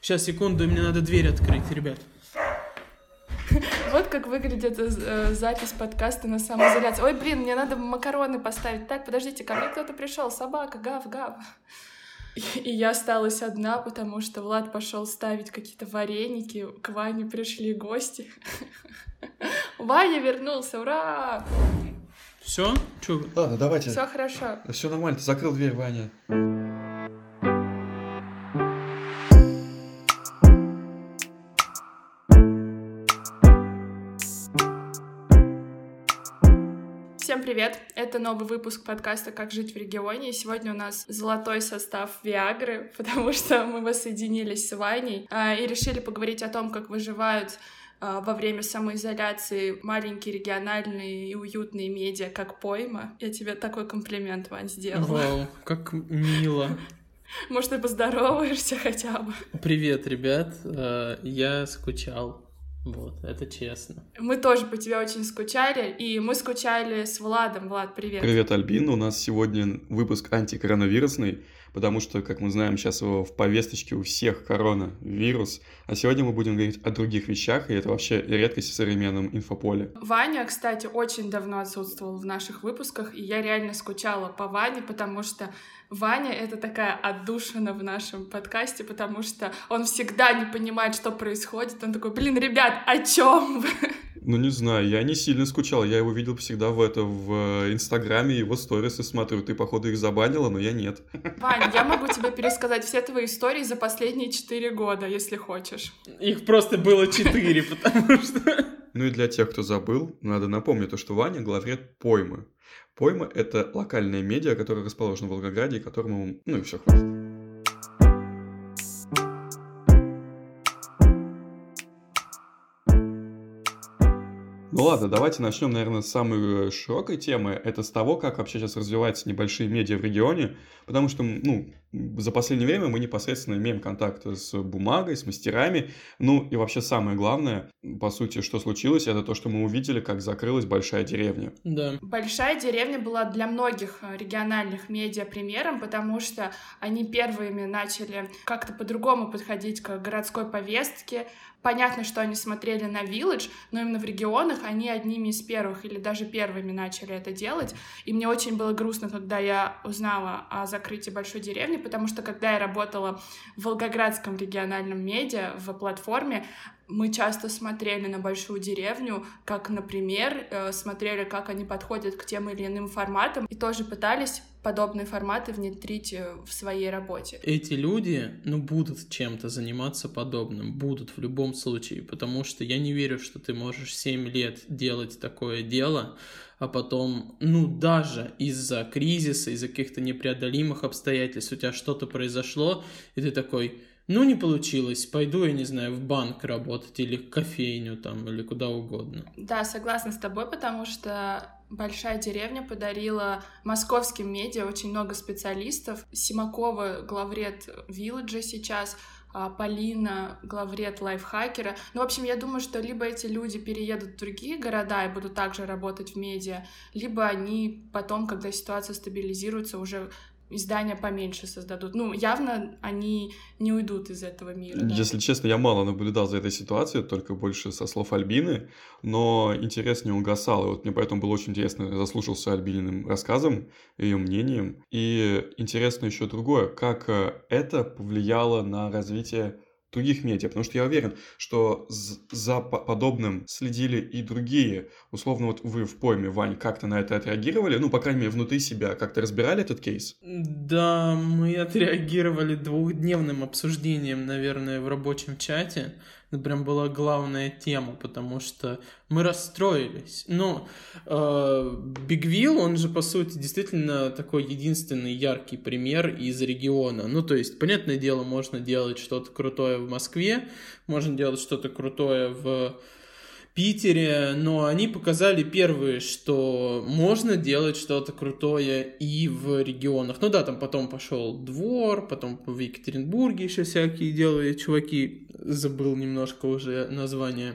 Сейчас, секунду, мне надо дверь открыть, ребят. Вот как выглядит э, запись подкаста на самоизоляции. Ой, блин, мне надо макароны поставить. Так, подождите, ко мне кто-то пришел, собака, гав-гав. И я осталась одна, потому что Влад пошел ставить какие-то вареники, к Ване пришли гости. Ваня вернулся, ура! Все? Че? Ладно, давайте. Все хорошо. Все нормально, ты закрыл дверь, Ваня. Привет! Это новый выпуск подкаста «Как жить в регионе». И сегодня у нас золотой состав Виагры, потому что мы воссоединились с Ваней а, и решили поговорить о том, как выживают а, во время самоизоляции маленькие региональные и уютные медиа, как пойма. Я тебе такой комплимент, Вань, сделала. Вау, как мило. Может, ты поздороваешься хотя бы? Привет, ребят. А, я скучал. Вот, это честно. Мы тоже по тебе очень скучали, и мы скучали с Владом. Влад, привет. Привет, Альбин. У нас сегодня выпуск антикоронавирусный, потому что, как мы знаем, сейчас в повесточке у всех коронавирус. А сегодня мы будем говорить о других вещах, и это вообще редкость в современном инфополе. Ваня, кстати, очень давно отсутствовал в наших выпусках, и я реально скучала по Ване, потому что Ваня — это такая отдушина в нашем подкасте, потому что он всегда не понимает, что происходит. Он такой, блин, ребят, о чем вы? Ну, не знаю, я не сильно скучал. Я его видел всегда в это, в Инстаграме, его сторисы смотрю. Ты, походу, их забанила, но я нет. Вань, я могу тебе пересказать все твои истории за последние четыре года, если хочешь. Их просто было четыре, потому что... Ну и для тех, кто забыл, надо напомнить то, что Ваня главред поймы. Пойма — это локальная медиа, которая расположена в Волгограде, и которому... Ну и все, хватит. Ну ладно, давайте начнем, наверное, с самой широкой темы. Это с того, как вообще сейчас развиваются небольшие медиа в регионе, потому что, ну, за последнее время мы непосредственно имеем контакт с бумагой, с мастерами. Ну и вообще самое главное, по сути, что случилось, это то, что мы увидели, как закрылась большая деревня. Да. Большая деревня была для многих региональных медиа примером, потому что они первыми начали как-то по-другому подходить к городской повестке, Понятно, что они смотрели на Village, но именно в регионах они одними из первых или даже первыми начали это делать. И мне очень было грустно, когда я узнала о закрытии большой деревни, потому что когда я работала в Волгоградском региональном медиа, в платформе, мы часто смотрели на большую деревню, как, например, э, смотрели, как они подходят к тем или иным форматам, и тоже пытались подобные форматы внедрить э, в своей работе. Эти люди, ну, будут чем-то заниматься подобным, будут в любом случае, потому что я не верю, что ты можешь 7 лет делать такое дело, а потом, ну, даже из-за кризиса, из-за каких-то непреодолимых обстоятельств у тебя что-то произошло, и ты такой, ну, не получилось, пойду, я не знаю, в банк работать или в кофейню там, или куда угодно. Да, согласна с тобой, потому что Большая деревня подарила московским медиа очень много специалистов. Симакова, главред Вилладжа сейчас, Полина, главред лайфхакера. Ну, в общем, я думаю, что либо эти люди переедут в другие города и будут также работать в медиа, либо они потом, когда ситуация стабилизируется, уже издания поменьше создадут. Ну, явно они не уйдут из этого мира. Да? Если честно, я мало наблюдал за этой ситуацией, только больше со слов Альбины, но интерес не угасал. И вот мне поэтому было очень интересно, заслушался Альбининым рассказом, ее мнением. И интересно еще другое, как э, это повлияло на развитие других медиа, потому что я уверен, что за подобным следили и другие. Условно, вот вы в пойме, Вань, как-то на это отреагировали? Ну, по крайней мере, внутри себя как-то разбирали этот кейс? Да, мы отреагировали двухдневным обсуждением, наверное, в рабочем чате это прям была главная тема, потому что мы расстроились. Но Бигвилл, э, он же, по сути, действительно такой единственный яркий пример из региона. Ну, то есть, понятное дело, можно делать что-то крутое в Москве, можно делать что-то крутое в Питере, но они показали первые, что можно делать что-то крутое и в регионах. Ну да, там потом пошел двор, потом в Екатеринбурге еще всякие делали чуваки, забыл немножко уже название.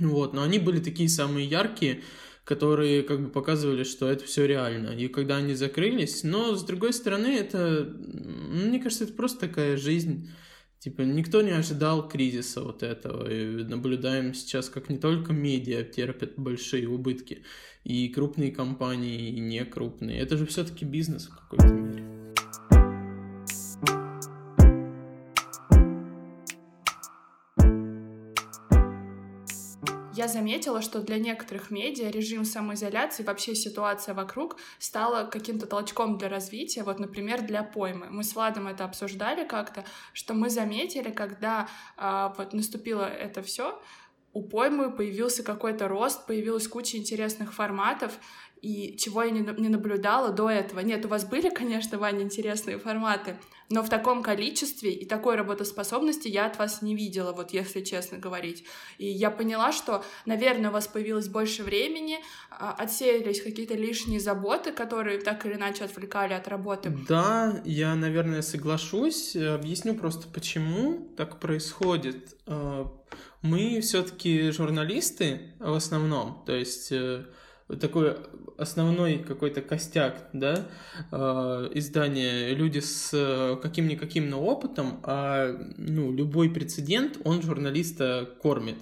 Вот, но они были такие самые яркие, которые как бы показывали, что это все реально. И когда они закрылись, но с другой стороны, это, мне кажется, это просто такая жизнь Типа никто не ожидал кризиса вот этого. И наблюдаем сейчас, как не только медиа терпят большие убытки, и крупные компании, и не крупные. Это же все-таки бизнес в какой-то мере. Я заметила, что для некоторых медиа режим самоизоляции, вообще ситуация вокруг стала каким-то толчком для развития. Вот, например, для поймы. Мы с Владом это обсуждали как-то, что мы заметили, когда а, вот наступило это все, у поймы появился какой-то рост, появилась куча интересных форматов, и чего я не наблюдала до этого. Нет, у вас были, конечно, Ваня, интересные форматы, но в таком количестве и такой работоспособности я от вас не видела, вот если честно говорить. И я поняла, что, наверное, у вас появилось больше времени, а, отсеялись какие-то лишние заботы, которые так или иначе отвлекали от работы. Да, я, наверное, соглашусь. Объясню просто, почему так происходит. А, мы все-таки журналисты в основном, то есть э, такой основной какой-то костяк, да, э, издания, люди с э, каким-никаким но опытом, а ну, любой прецедент, он журналиста кормит.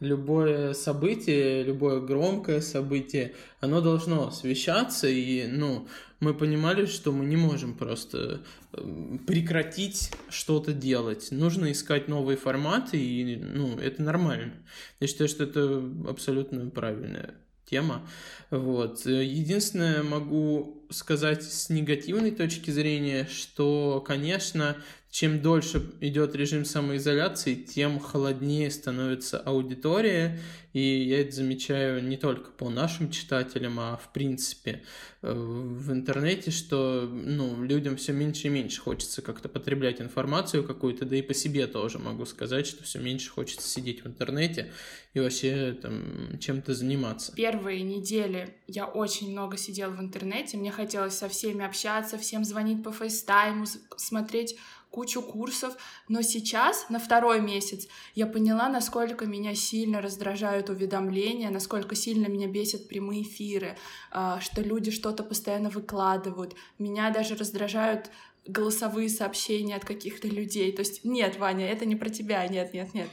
Любое событие, любое громкое событие, оно должно освещаться, и, ну, мы понимали, что мы не можем просто э, прекратить что-то делать. Нужно искать новые форматы, и, ну, это нормально. Я считаю, что это абсолютно правильное тема. Вот. Единственное, могу сказать с негативной точки зрения, что, конечно, чем дольше идет режим самоизоляции, тем холоднее становится аудитория. И я это замечаю не только по нашим читателям, а в принципе э, в интернете, что ну, людям все меньше и меньше хочется как-то потреблять информацию какую-то, да и по себе тоже могу сказать, что все меньше хочется сидеть в интернете и вообще там чем-то заниматься. Первые недели я очень много сидела в интернете, мне хотелось со всеми общаться, всем звонить по фейстайму, смотреть кучу курсов, но сейчас, на второй месяц, я поняла, насколько меня сильно раздражают уведомления, насколько сильно меня бесят прямые эфиры, а, что люди что-то постоянно выкладывают. Меня даже раздражают голосовые сообщения от каких-то людей. То есть, нет, Ваня, это не про тебя, нет, нет, нет.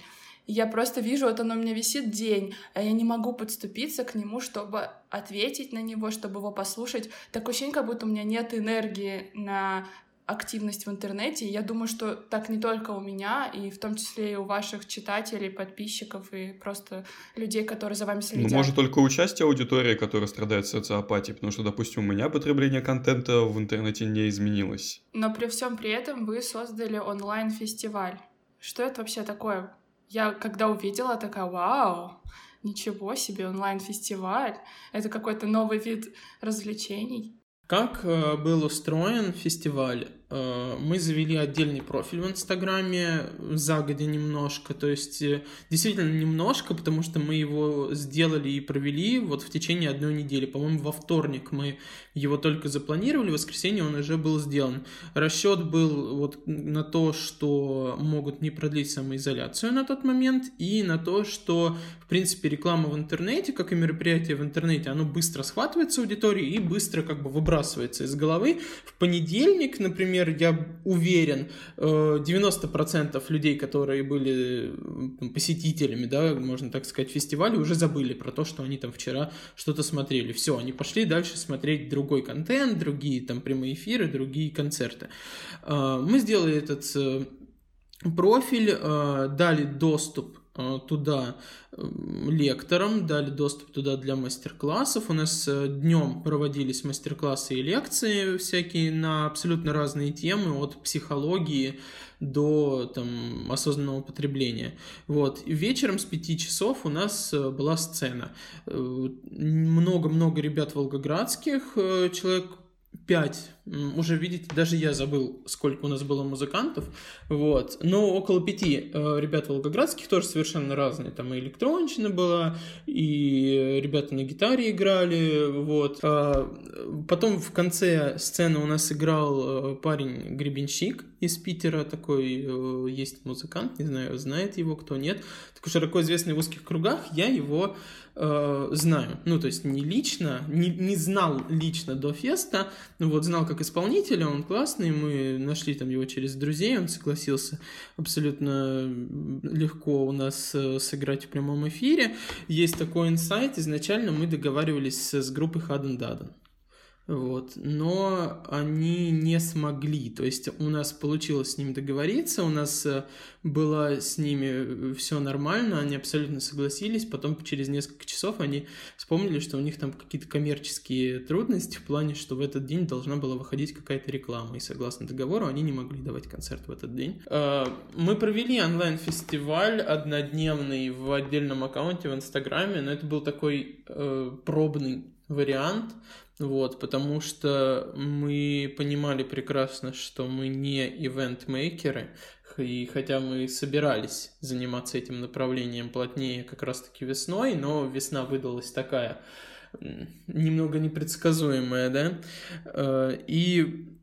Я просто вижу, вот оно у меня висит день, а я не могу подступиться к нему, чтобы ответить на него, чтобы его послушать. Такое ощущение, как будто у меня нет энергии на активность в интернете. Я думаю, что так не только у меня, и в том числе и у ваших читателей, подписчиков и просто людей, которые за вами следят. Ну, может, только участие аудитории, которая страдает социопатией, потому что, допустим, у меня потребление контента в интернете не изменилось. Но при всем при этом вы создали онлайн-фестиваль. Что это вообще такое? Я когда увидела, такая, вау, ничего себе, онлайн-фестиваль. Это какой-то новый вид развлечений. Как э, был устроен фестиваль? Э, мы завели отдельный профиль в Инстаграме загодя немножко, то есть э, действительно немножко, потому что мы его сделали и провели вот в течение одной недели. По-моему, во вторник мы его только запланировали, в воскресенье он уже был сделан. Расчет был вот на то, что могут не продлить самоизоляцию на тот момент, и на то, что, в принципе, реклама в интернете, как и мероприятие в интернете, оно быстро схватывается аудиторией и быстро как бы выбрасывается из головы. В понедельник, например, например, я уверен, 90% э, людей, которые были посетителями, да, можно так сказать, фестиваля, уже забыли про то, что они там вчера что-то смотрели. Все, они пошли дальше смотреть другой контент, другие там прямые эфиры, другие концерты. Э, мы сделали этот э, профиль, дали доступ туда лекторам, дали доступ туда для мастер-классов. У нас э, днем проводились мастер-классы и лекции всякие на абсолютно разные темы, от психологии до там, осознанного потребления. Вот. И вечером с 5 часов у нас э, была сцена. Много-много ребят волгоградских, человек 5. Уже, видите, даже я забыл, сколько у нас было музыкантов. Вот. Но около пяти э, ребят волгоградских тоже совершенно разные. Там и электронщина была, и ребята на гитаре играли. Вот. А потом в конце сцены у нас играл э, парень Гребенщик из Питера. Такой э, есть музыкант, не знаю, знает его кто, нет. Такой широко известный в узких кругах. Я его э, знаю. Ну, то есть не лично, не, не знал лично до феста, вот, знал как исполнителя, он классный, мы нашли там его через друзей, он согласился абсолютно легко у нас э, сыграть в прямом эфире. Есть такой инсайт, изначально мы договаривались с группой Хаден Даден. Вот. Но они не смогли. То есть у нас получилось с ними договориться, у нас э, было с ними все нормально, они абсолютно согласились. Потом через несколько часов они вспомнили, что у них там какие-то коммерческие трудности в плане, что в этот день должна была выходить какая-то реклама. И согласно договору они не могли давать концерт в этот день. Э, мы провели онлайн-фестиваль однодневный в отдельном аккаунте в Инстаграме, но это был такой э, пробный вариант, вот, потому что мы понимали прекрасно, что мы не ивент-мейкеры, и хотя мы собирались заниматься этим направлением плотнее как раз-таки весной, но весна выдалась такая немного непредсказуемая, да, э, и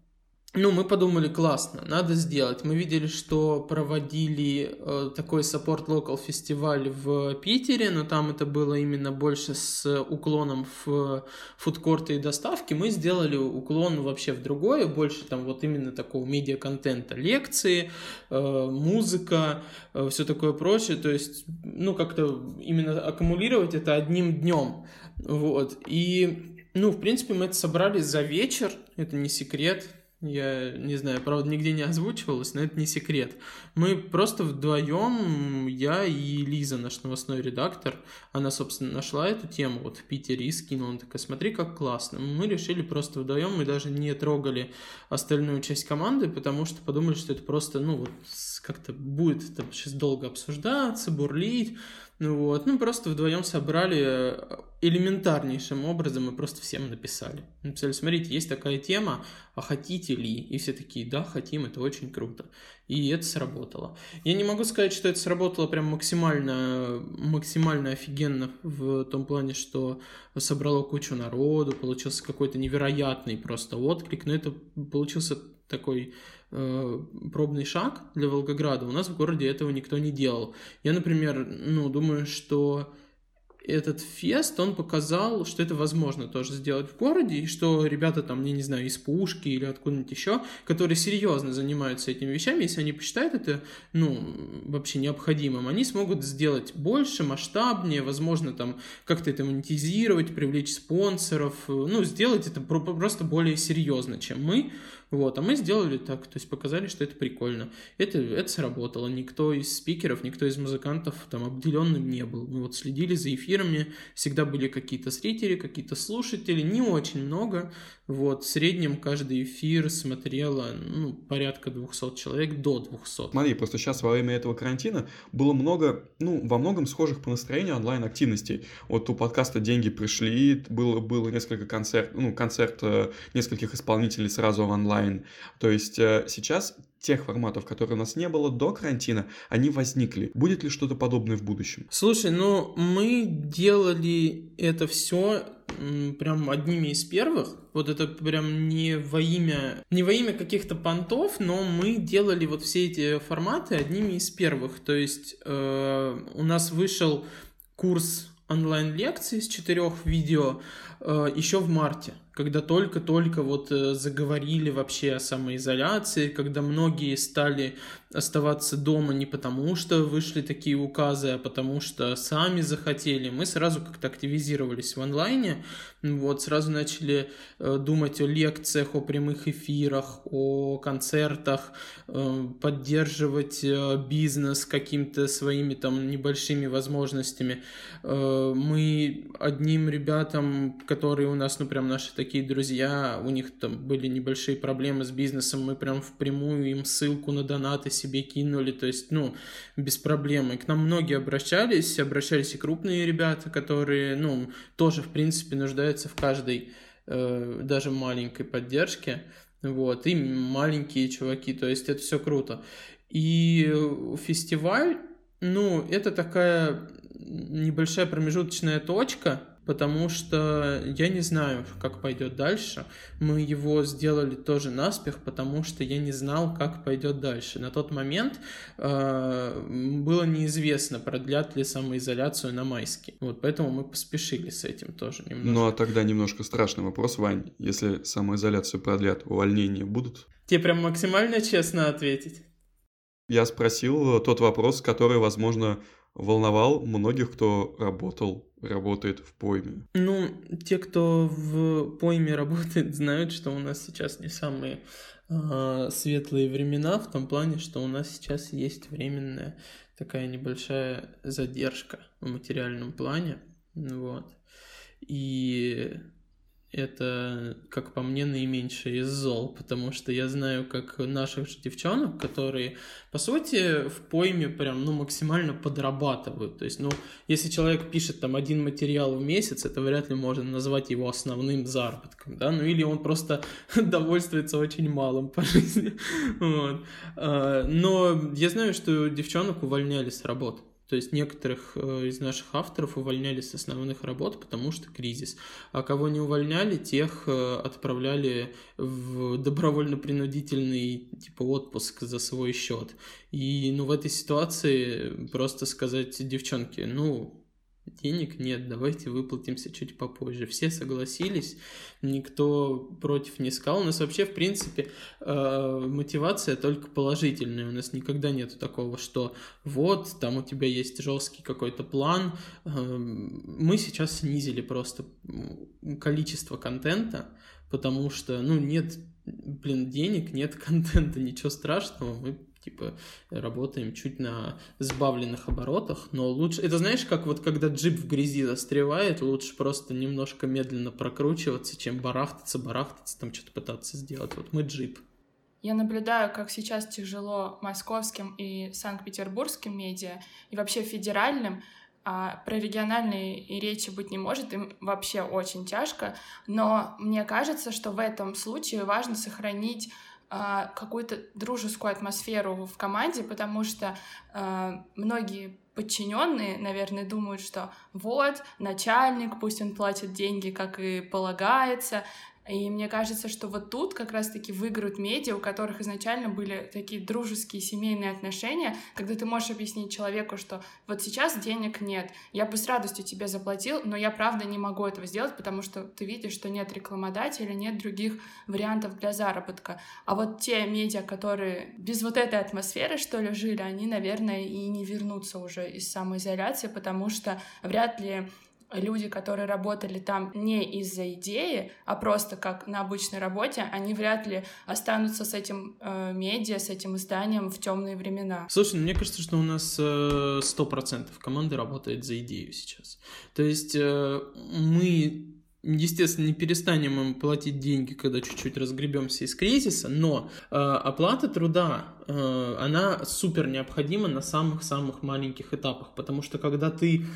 ну, мы подумали, классно, надо сделать. Мы видели, что проводили э, такой Support Local фестиваль в Питере, но там это было именно больше с уклоном в фудкорты и доставки. Мы сделали уклон вообще в другое, больше там вот именно такого медиа-контента. Лекции, э, музыка, э, все такое прочее. То есть, ну, как-то именно аккумулировать это одним днем. Вот. И, ну, в принципе, мы это собрали за вечер, это не секрет, я не знаю, правда, нигде не озвучивалось, но это не секрет. Мы просто вдвоем, я и Лиза, наш новостной редактор, она, собственно, нашла эту тему вот в Питере и скинула. Она такая, смотри, как классно. Мы решили просто вдвоем, мы даже не трогали остальную часть команды, потому что подумали, что это просто, ну, вот как-то будет там сейчас долго обсуждаться, бурлить. Ну вот, ну просто вдвоем собрали э, элементарнейшим образом мы просто всем написали. Написали, смотрите, есть такая тема, а хотите ли? И все такие, да, хотим, это очень круто. И это сработало. Я не могу сказать, что это сработало прям максимально, максимально офигенно в том плане, что собрало кучу народу, получился какой-то невероятный просто отклик, но это получился такой э, пробный шаг для Волгограда. У нас в городе этого никто не делал. Я, например, ну, думаю, что этот фест, он показал, что это возможно тоже сделать в городе, и что ребята там, я не знаю, из Пушки или откуда-нибудь еще, которые серьезно занимаются этими вещами, если они посчитают это, ну, вообще необходимым, они смогут сделать больше, масштабнее, возможно, там, как-то это монетизировать, привлечь спонсоров, ну, сделать это просто более серьезно, чем мы, вот, а мы сделали так, то есть показали, что это прикольно. Это, это сработало. Никто из спикеров, никто из музыкантов там обделенным не был. Мы вот следили за эфирами, всегда были какие-то зрители, какие-то слушатели, не очень много. Вот, в среднем каждый эфир смотрело, ну, порядка 200 человек, до 200. Смотри, просто сейчас во время этого карантина было много, ну, во многом схожих по настроению онлайн-активностей. Вот у подкаста «Деньги пришли», было, было несколько концерт, ну, концерт э, нескольких исполнителей сразу в онлайн. То есть э, сейчас тех форматов, которые у нас не было до карантина, они возникли. Будет ли что-то подобное в будущем? Слушай, ну мы делали это все прям одними из первых. Вот это прям не во имя, не во имя каких-то понтов, но мы делали вот все эти форматы одними из первых. То есть э, у нас вышел курс онлайн-лекций с четырех видео э, еще в марте когда только-только вот э, заговорили вообще о самоизоляции, когда многие стали оставаться дома не потому, что вышли такие указы, а потому что сами захотели. Мы сразу как-то активизировались в онлайне, вот, сразу начали э, думать о лекциях, о прямых эфирах, о концертах, э, поддерживать бизнес какими-то своими там небольшими возможностями. Мы одним ребятам, которые у нас, ну, прям наши такие такие друзья, у них там были небольшие проблемы с бизнесом, мы прям впрямую им ссылку на донаты себе кинули, то есть, ну, без проблем. И к нам многие обращались, обращались и крупные ребята, которые, ну, тоже, в принципе, нуждаются в каждой, э, даже маленькой поддержке, вот, и маленькие чуваки, то есть это все круто. И фестиваль, ну, это такая небольшая промежуточная точка, потому что я не знаю, как пойдет дальше. Мы его сделали тоже наспех, потому что я не знал, как пойдет дальше. На тот момент э, было неизвестно, продлят ли самоизоляцию на майский. Вот поэтому мы поспешили с этим тоже немножко. Ну а тогда немножко страшный вопрос, Вань. Если самоизоляцию продлят, увольнения будут? Тебе прям максимально честно ответить? Я спросил тот вопрос, который, возможно, волновал многих, кто работал, работает в пойме. Ну, те, кто в пойме работает, знают, что у нас сейчас не самые э, светлые времена, в том плане, что у нас сейчас есть временная такая небольшая задержка в материальном плане. Вот. И это, как по мне, наименьшее из зол, потому что я знаю, как наших же девчонок, которые, по сути, в пойме прям, ну, максимально подрабатывают. То есть, ну, если человек пишет там один материал в месяц, это вряд ли можно назвать его основным заработком, да, ну, или он просто довольствуется очень малым по жизни, вот. А, но я знаю, что девчонок увольняли с работы. То есть некоторых э, из наших авторов увольняли с основных работ, потому что кризис. А кого не увольняли, тех э, отправляли в добровольно-принудительный типа отпуск за свой счет. И ну, в этой ситуации просто сказать девчонке, ну, денег нет, давайте выплатимся чуть попозже. Все согласились, никто против не сказал. У нас вообще, в принципе, э, мотивация только положительная. У нас никогда нет такого, что вот, там у тебя есть жесткий какой-то план. Э, мы сейчас снизили просто количество контента, потому что, ну, нет, блин, денег, нет контента, ничего страшного, мы типа работаем чуть на сбавленных оборотах, но лучше... Это знаешь, как вот когда джип в грязи застревает, лучше просто немножко медленно прокручиваться, чем барахтаться, барахтаться, там что-то пытаться сделать. Вот мы джип. Я наблюдаю, как сейчас тяжело московским и санкт-петербургским медиа, и вообще федеральным, а про региональные и речи быть не может, им вообще очень тяжко, но мне кажется, что в этом случае важно сохранить какую-то дружескую атмосферу в команде, потому что э, многие подчиненные, наверное, думают, что вот начальник, пусть он платит деньги, как и полагается, и мне кажется, что вот тут как раз-таки выиграют медиа, у которых изначально были такие дружеские семейные отношения, когда ты можешь объяснить человеку, что вот сейчас денег нет, я бы с радостью тебе заплатил, но я правда не могу этого сделать, потому что ты видишь, что нет рекламодателя, нет других вариантов для заработка. А вот те медиа, которые без вот этой атмосферы, что ли, жили, они, наверное, и не вернутся уже из самоизоляции, потому что вряд ли люди, которые работали там не из-за идеи, а просто как на обычной работе, они вряд ли останутся с этим э, медиа, с этим изданием в темные времена. Слушай, ну, мне кажется, что у нас э, сто процентов команды работает за идею сейчас. То есть э, мы Естественно, не перестанем им платить деньги, когда чуть-чуть разгребемся из кризиса, но э, оплата труда, э, она супер необходима на самых-самых маленьких этапах, потому что когда ты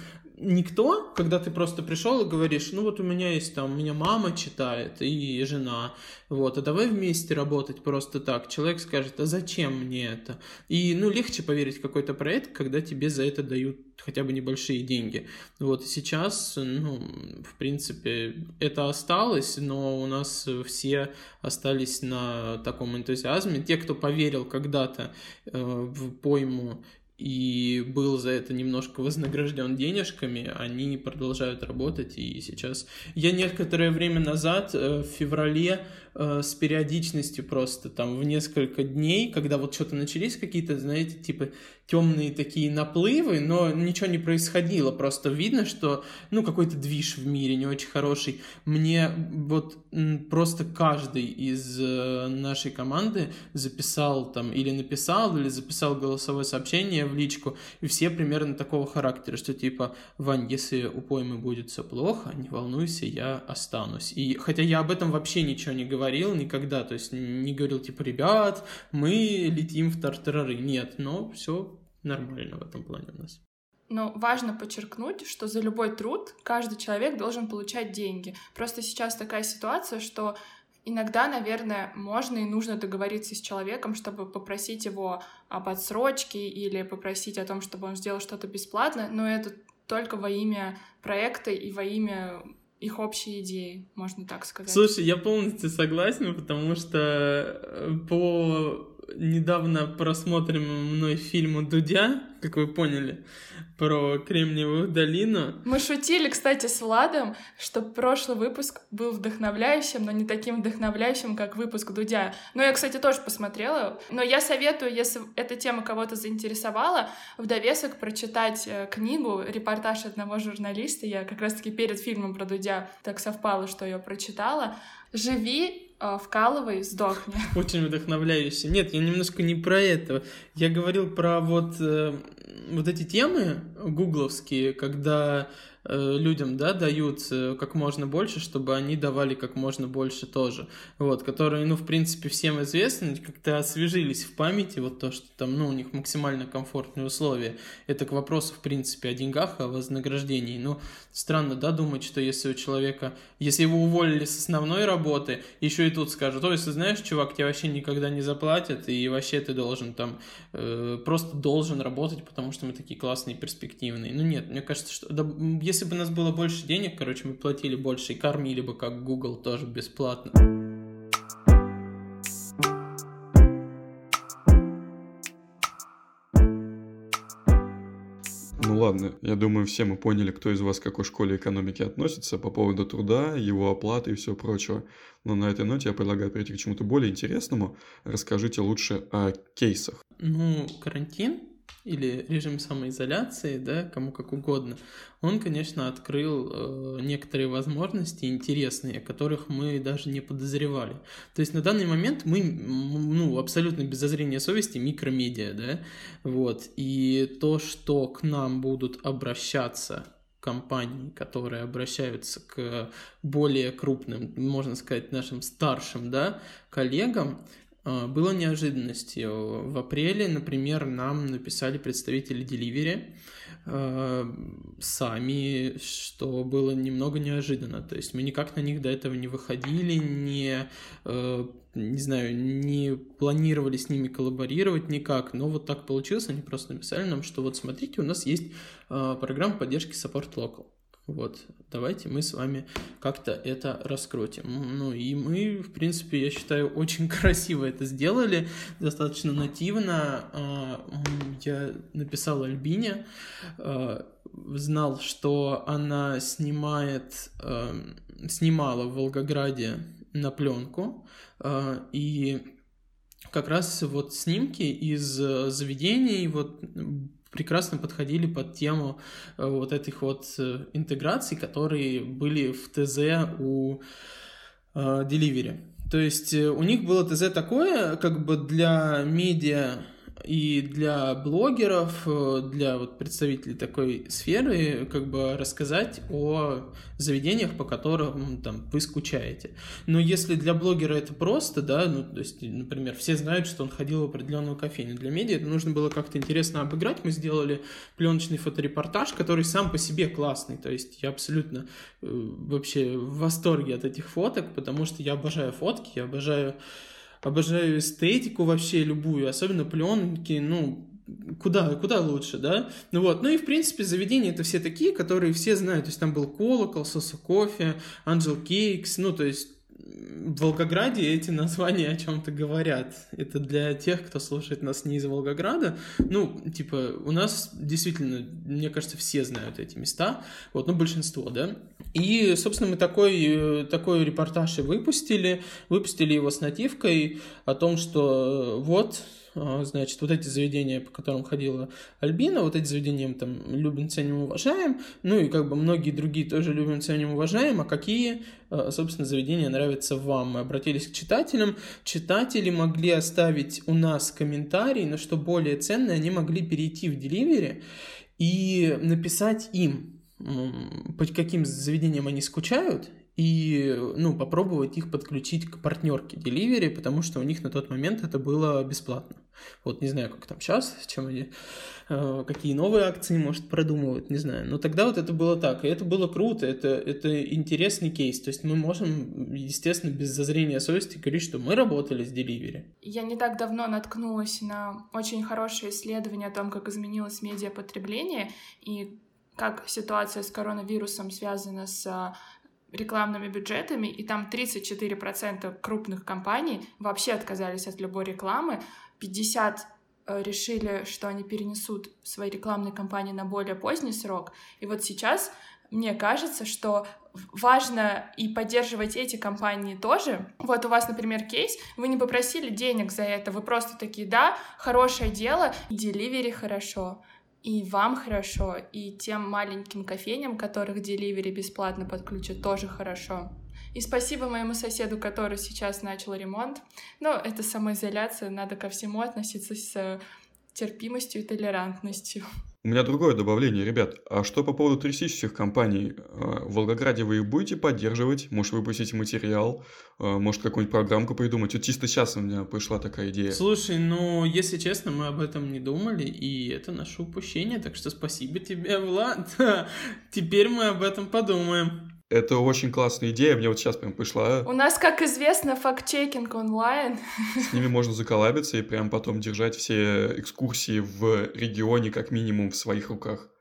никто, когда ты просто пришел и говоришь, ну вот у меня есть там, у меня мама читает и жена, вот, а давай вместе работать просто так. Человек скажет, а зачем мне это? И, ну, легче поверить в какой-то проект, когда тебе за это дают хотя бы небольшие деньги. Вот, сейчас, ну, в принципе, это осталось, но у нас все остались на таком энтузиазме. Те, кто поверил когда-то э, в пойму и был за это немножко вознагражден денежками, они продолжают работать, и сейчас... Я некоторое время назад, э, в феврале, э, с периодичностью просто там в несколько дней, когда вот что-то начались какие-то, знаете, типа темные такие наплывы, но ничего не происходило, просто видно, что, ну, какой-то движ в мире не очень хороший. Мне вот просто каждый из э, нашей команды записал там или написал, или записал голосовое сообщение в личку, и все примерно такого характера, что типа, Вань, если у поймы будет все плохо, не волнуйся, я останусь. И хотя я об этом вообще ничего не говорил никогда, то есть не говорил типа, ребят, мы летим в тартарары, нет, но все нормально в этом плане у нас. Но важно подчеркнуть, что за любой труд каждый человек должен получать деньги. Просто сейчас такая ситуация, что иногда, наверное, можно и нужно договориться с человеком, чтобы попросить его об отсрочке или попросить о том, чтобы он сделал что-то бесплатно, но это только во имя проекта и во имя их общей идеи, можно так сказать. Слушай, я полностью согласен, потому что э, по недавно просмотренному мной фильму Дудя, как вы поняли, про Кремниевую долину. Мы шутили, кстати, с Владом, что прошлый выпуск был вдохновляющим, но не таким вдохновляющим, как выпуск Дудя. Но я, кстати, тоже посмотрела. Но я советую, если эта тема кого-то заинтересовала, в довесок прочитать э, книгу, репортаж одного журналиста. Я как раз-таки перед фильмом про Дудя так совпало, что я прочитала. «Живи вкалывай, сдохни. Очень вдохновляюще. Нет, я немножко не про это. Я говорил про вот, э, вот эти темы гугловские, когда Э, людям, да, дают э, как можно больше, чтобы они давали как можно больше тоже, вот, которые, ну, в принципе, всем известны, как-то освежились в памяти, вот то, что там, ну, у них максимально комфортные условия, это к вопросу, в принципе, о деньгах, о вознаграждении, ну, странно, да, думать, что если у человека, если его уволили с основной работы, еще и тут скажут, ой, если знаешь, чувак, тебе вообще никогда не заплатят, и вообще ты должен там, э, просто должен работать, потому что мы такие классные, перспективные, ну, нет, мне кажется, что, да, если бы у нас было больше денег, короче, мы платили больше и кормили бы, как Google, тоже бесплатно. Ну ладно, я думаю, все мы поняли, кто из вас к какой школе экономики относится по поводу труда, его оплаты и все прочего. Но на этой ноте я предлагаю перейти к чему-то более интересному. Расскажите лучше о кейсах. Ну, карантин или режим самоизоляции, да, кому как угодно, он, конечно, открыл э, некоторые возможности интересные, о которых мы даже не подозревали. То есть на данный момент мы, ну, абсолютно без зазрения совести микромедиа, да, вот, и то, что к нам будут обращаться компаний, которые обращаются к более крупным, можно сказать, нашим старшим, да, коллегам, было неожиданностью. В апреле, например, нам написали представители Delivery э, сами, что было немного неожиданно. То есть мы никак на них до этого не выходили, не, э, не знаю, не планировали с ними коллаборировать никак. Но вот так получилось, они просто написали нам, что вот смотрите, у нас есть э, программа поддержки Support Local. Вот, давайте мы с вами как-то это раскрутим. Ну и мы, в принципе, я считаю, очень красиво это сделали, достаточно нативно. А, я написал Альбине, а, знал, что она снимает, а, снимала в Волгограде на пленку, и как раз вот снимки из заведений вот прекрасно подходили под тему э, вот этих вот э, интеграций, которые были в ТЗ у э, Delivery. То есть у них было ТЗ такое, как бы для медиа и для блогеров, э, для вот представителей такой сферы, как бы рассказать о заведениях, по которым там вы скучаете. Но если для блогера это просто, да, ну, то есть, например, все знают, что он ходил в определенную кофейню. Для медиа это нужно было как-то интересно обыграть. Мы сделали пленочный фоторепортаж, который сам по себе классный. То есть я абсолютно э, вообще в восторге от этих фоток, потому что я обожаю фотки, я обожаю обожаю эстетику вообще любую, особенно пленки, ну, куда, куда лучше, да? Ну вот, ну и в принципе заведения это все такие, которые все знают, то есть там был Колокол, Соса Кофе, Анджел Кейкс, ну то есть в Волгограде эти названия о чем-то говорят. Это для тех, кто слушает нас не из Волгограда. Ну, типа, у нас действительно, мне кажется, все знают эти места. Вот, ну, большинство, да. И, собственно, мы такой, такой репортаж и выпустили. Выпустили его с нативкой о том, что вот значит, вот эти заведения, по которым ходила Альбина, вот эти заведения там любим, ценим, уважаем, ну и как бы многие другие тоже любим, ценим, уважаем, а какие, а, собственно, заведения нравятся вам? Мы обратились к читателям, читатели могли оставить у нас комментарий, но что более ценное, они могли перейти в Delivery и написать им, по каким заведениям они скучают, и ну, попробовать их подключить к партнерке Delivery, потому что у них на тот момент это было бесплатно. Вот не знаю, как там сейчас, чем они, э, какие новые акции, может, продумывают, не знаю. Но тогда вот это было так, и это было круто, это, это интересный кейс. То есть мы можем, естественно, без зазрения совести говорить, что мы работали с Delivery. Я не так давно наткнулась на очень хорошее исследование о том, как изменилось медиапотребление, и как ситуация с коронавирусом связана с рекламными бюджетами, и там 34% крупных компаний вообще отказались от любой рекламы, 50 э, решили, что они перенесут свои рекламные кампании на более поздний срок. И вот сейчас мне кажется, что важно и поддерживать эти компании тоже. Вот у вас, например, кейс, вы не попросили денег за это, вы просто такие, да, хорошее дело, деливери хорошо, и вам хорошо, и тем маленьким кофейням, которых деливери бесплатно подключат, тоже хорошо. И спасибо моему соседу, который сейчас начал ремонт. Но это самоизоляция, надо ко всему относиться с терпимостью и толерантностью. У меня другое добавление, ребят. А что по поводу туристических компаний? А, в Волгограде вы их будете поддерживать? Может, выпустить материал? А, может, какую-нибудь программку придумать? Вот чисто сейчас у меня пришла такая идея. Слушай, ну, если честно, мы об этом не думали, и это наше упущение, так что спасибо тебе, Влад. Теперь мы об этом подумаем. Это очень классная идея, мне вот сейчас прям пришла. У нас, как известно, факт-чекинг онлайн. С ними можно заколабиться и прям потом держать все экскурсии в регионе как минимум в своих руках.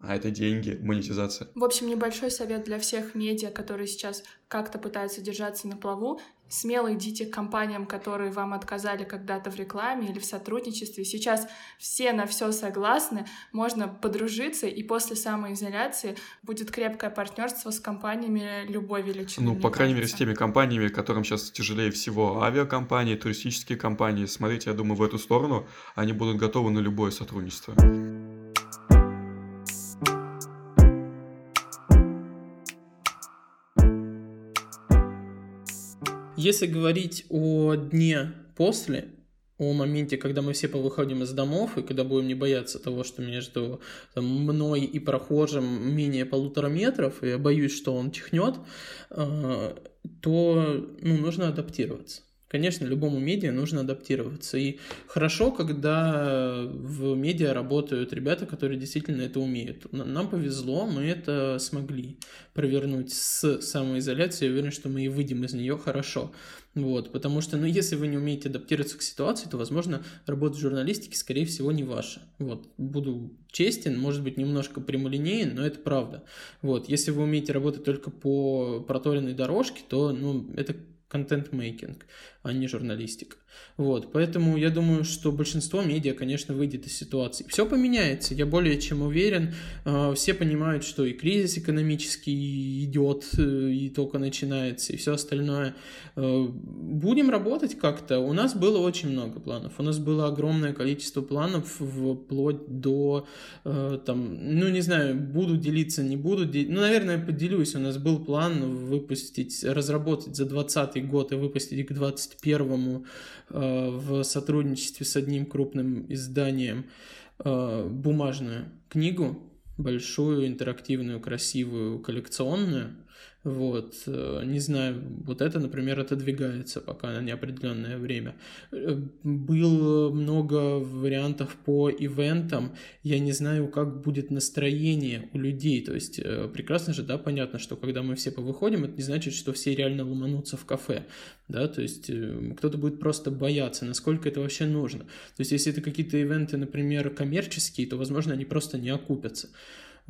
А это деньги, монетизация. В общем, небольшой совет для всех медиа, которые сейчас как-то пытаются держаться на плаву. Смело идите к компаниям, которые вам отказали когда-то в рекламе или в сотрудничестве. Сейчас все на все согласны, можно подружиться, и после самоизоляции будет крепкое партнерство с компаниями любой величины. Ну, по крайней кажется. мере, с теми компаниями, которым сейчас тяжелее всего, авиакомпании, туристические компании. Смотрите, я думаю, в эту сторону они будут готовы на любое сотрудничество. Если говорить о дне после, о моменте, когда мы все повыходим из домов, и когда будем не бояться того, что между там, мной и прохожим менее полутора метров, и я боюсь, что он чихнет, э, то ну, нужно адаптироваться. Конечно, любому медиа нужно адаптироваться. И хорошо, когда в медиа работают ребята, которые действительно это умеют. Нам повезло, мы это смогли провернуть с самоизоляцией. Я уверен, что мы и выйдем из нее хорошо. Вот, потому что, ну, если вы не умеете адаптироваться к ситуации, то, возможно, работа в журналистике, скорее всего, не ваша. Вот, буду честен, может быть, немножко прямолинеен, но это правда. Вот, если вы умеете работать только по проторенной дорожке, то, ну, это контент-мейкинг, а не журналистика. Вот, поэтому я думаю, что большинство медиа, конечно, выйдет из ситуации. Все поменяется, я более чем уверен. А, все понимают, что и кризис экономический идет, э, и только начинается, и все остальное. А, будем работать как-то. У нас было очень много планов. У нас было огромное количество планов вплоть до, э, там, ну, не знаю, буду делиться, не буду делиться. Ну, наверное, поделюсь. У нас был план выпустить, разработать за 2020 год и выпустить к 20 21 э, в сотрудничестве с одним крупным изданием э, бумажную книгу, большую, интерактивную, красивую, коллекционную, вот, э, не знаю, вот это, например, отодвигается пока на неопределенное время. Э, было много вариантов по ивентам, я не знаю, как будет настроение у людей, то есть э, прекрасно же, да, понятно, что когда мы все повыходим, это не значит, что все реально ломанутся в кафе, да, то есть кто-то будет просто бояться, насколько это вообще нужно. То есть если это какие-то ивенты, например, коммерческие, то, возможно, они просто не окупятся.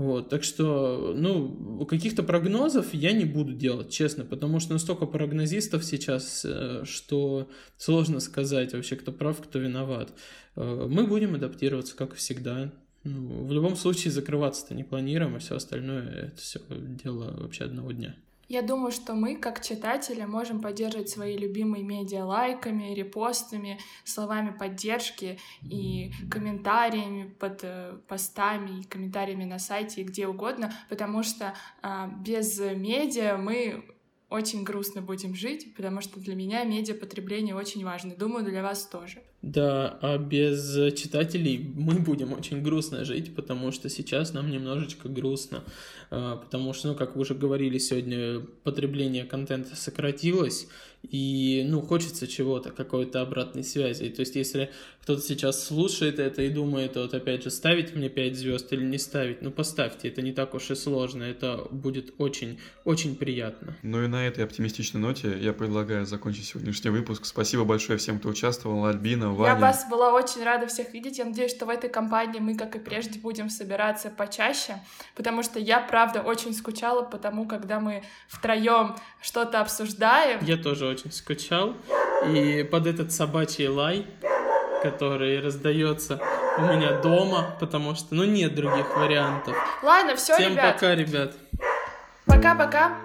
Вот, так что, ну, каких-то прогнозов я не буду делать, честно, потому что настолько прогнозистов сейчас, э, что сложно сказать вообще, кто прав, кто виноват. Э, мы будем адаптироваться, как всегда. Ну, в любом случае закрываться-то не планируем, а все остальное это все дело вообще одного дня. Я думаю, что мы, как читатели, можем поддерживать свои любимые медиа лайками, репостами, словами поддержки и комментариями под э, постами, и комментариями на сайте и где угодно, потому что э, без медиа мы очень грустно будем жить, потому что для меня медиапотребление очень важно. Думаю, для вас тоже. Да, а без читателей мы будем очень грустно жить, потому что сейчас нам немножечко грустно, а, потому что, ну, как вы уже говорили сегодня, потребление контента сократилось, и, ну, хочется чего-то, какой-то обратной связи. То есть, если кто-то сейчас слушает это и думает, вот опять же, ставить мне 5 звезд или не ставить, ну, поставьте, это не так уж и сложно, это будет очень, очень приятно. Ну и на этой оптимистичной ноте я предлагаю закончить сегодняшний выпуск. Спасибо большое всем, кто участвовал, Альбина, Ваня. Я вас была очень рада всех видеть. Я надеюсь, что в этой компании мы, как и прежде, будем собираться почаще, потому что я, правда, очень скучала по тому, когда мы втроем что-то обсуждаем. Я тоже очень скучал. И под этот собачий лай, который раздается у меня дома, потому что, ну, нет других вариантов. Ладно, все, Всем ребят. пока, ребят. Пока-пока.